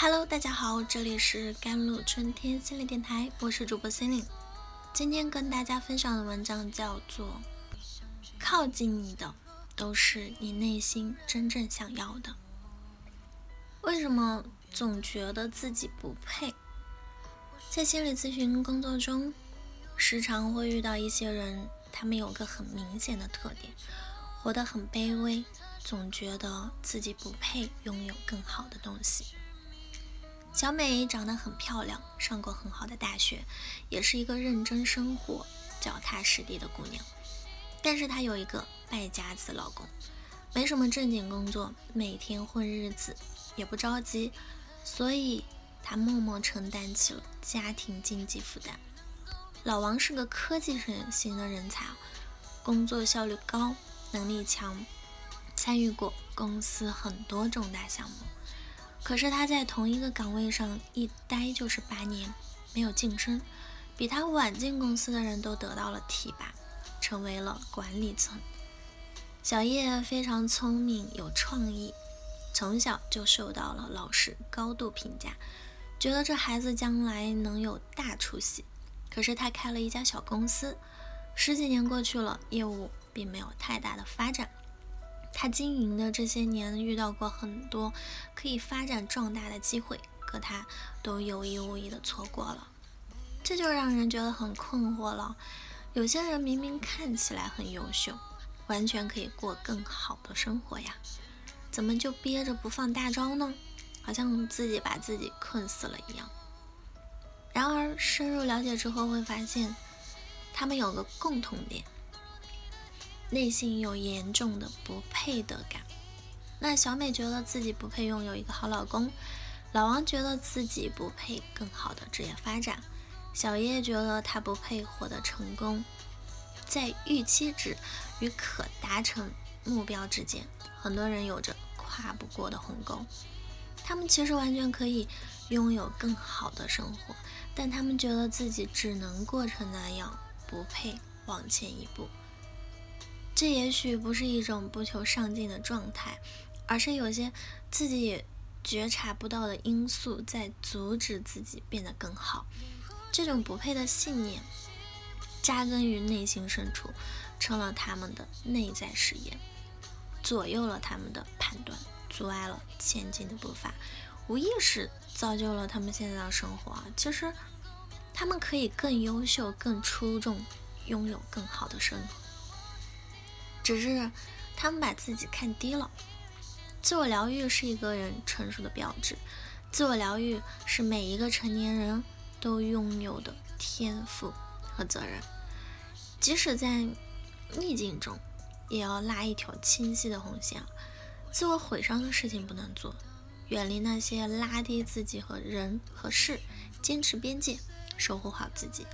Hello，大家好，这里是甘露春天心理电台，我是主播心灵。今天跟大家分享的文章叫做《靠近你的都是你内心真正想要的》。为什么总觉得自己不配？在心理咨询工作中，时常会遇到一些人，他们有个很明显的特点，活得很卑微，总觉得自己不配拥有更好的东西。小美长得很漂亮，上过很好的大学，也是一个认真生活、脚踏实地的姑娘。但是她有一个败家子老公，没什么正经工作，每天混日子，也不着急，所以她默默承担起了家庭经济负担。老王是个科技型的人才，工作效率高，能力强，参与过公司很多重大项目。可是他在同一个岗位上一待就是八年，没有晋升，比他晚进公司的人都得到了提拔，成为了管理层。小叶非常聪明有创意，从小就受到了老师高度评价，觉得这孩子将来能有大出息。可是他开了一家小公司，十几年过去了，业务并没有太大的发展。他经营的这些年遇到过很多可以发展壮大的机会，可他都有意无意的错过了，这就让人觉得很困惑了。有些人明明看起来很优秀，完全可以过更好的生活呀，怎么就憋着不放大招呢？好像自己把自己困死了一样。然而深入了解之后会发现，他们有个共同点。内心有严重的不配得感。那小美觉得自己不配拥有一个好老公，老王觉得自己不配更好的职业发展，小叶觉得他不配获得成功。在预期值与可达成目标之间，很多人有着跨不过的鸿沟。他们其实完全可以拥有更好的生活，但他们觉得自己只能过成那样，不配往前一步。这也许不是一种不求上进的状态，而是有些自己觉察不到的因素在阻止自己变得更好。这种不配的信念扎根于内心深处，成了他们的内在誓言，左右了他们的判断，阻碍了前进的步伐，无意识造就了他们现在的生活。其实，他们可以更优秀、更出众，拥有更好的生活。只是他们把自己看低了。自我疗愈是一个人成熟的标志，自我疗愈是每一个成年人都拥有的天赋和责任。即使在逆境中，也要拉一条清晰的红线。自我毁伤的事情不能做，远离那些拉低自己和人和事，坚持边界，守护好自己。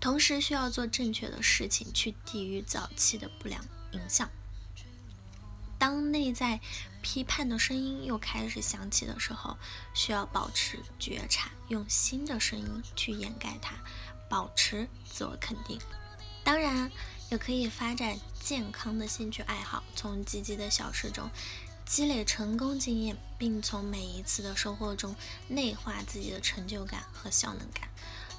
同时，需要做正确的事情，去抵御早期的不良。影响。当内在批判的声音又开始响起的时候，需要保持觉察，用新的声音去掩盖它，保持自我肯定。当然，也可以发展健康的兴趣爱好，从积极的小事中积累成功经验，并从每一次的收获中内化自己的成就感和效能感。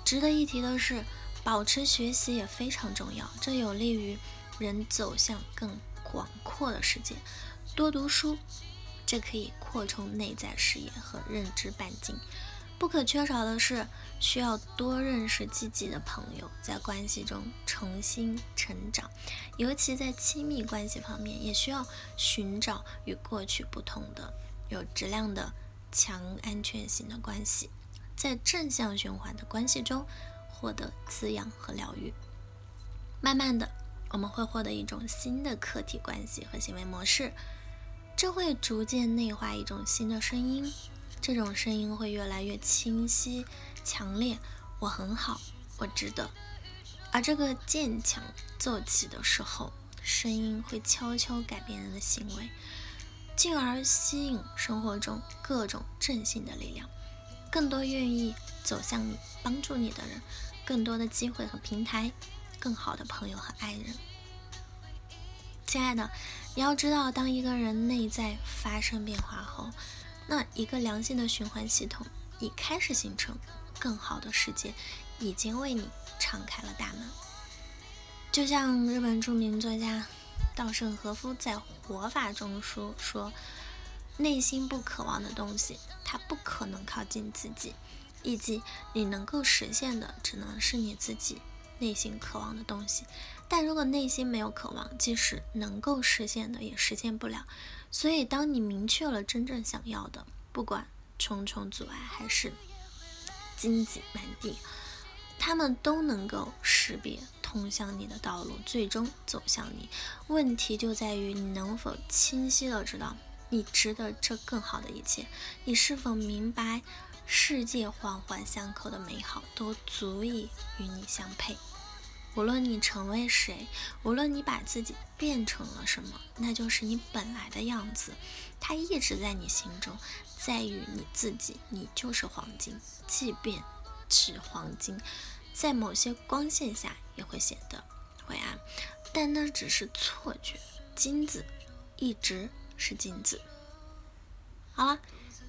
值得一提的是，保持学习也非常重要，这有利于。人走向更广阔的世界，多读书，这可以扩充内在视野和认知半径。不可缺少的是，需要多认识积极的朋友，在关系中重新成长。尤其在亲密关系方面，也需要寻找与过去不同的、有质量的、强安全性的关系，在正向循环的关系中获得滋养和疗愈。慢慢的。我们会获得一种新的客体关系和行为模式，这会逐渐内化一种新的声音，这种声音会越来越清晰、强烈。我很好，我值得。而这个渐强奏起的时候，声音会悄悄改变人的行为，进而吸引生活中各种正性的力量，更多愿意走向你、帮助你的人，更多的机会和平台。更好的朋友和爱人，亲爱的，你要知道，当一个人内在发生变化后，那一个良性的循环系统已开始形成，更好的世界已经为你敞开了大门。就像日本著名作家稻盛和夫在《活法》中说：“说内心不渴望的东西，它不可能靠近自己。以及你能够实现的，只能是你自己内心渴望的东西。但如果内心没有渴望，即使能够实现的，也实现不了。”所以，当你明确了真正想要的，不管重重阻碍还是荆棘满地，他们都能够识别通向你的道路，最终走向你。问题就在于你能否清晰的知道，你值得这更好的一切。你是否明白，世界环环相扣的美好都足以与你相配。无论你成为谁，无论你把自己变成了什么，那就是你本来的样子。它一直在你心中，在于你自己，你就是黄金。即便是黄金，在某些光线下也会显得灰暗，但那只是错觉。金子一直是金子。好了，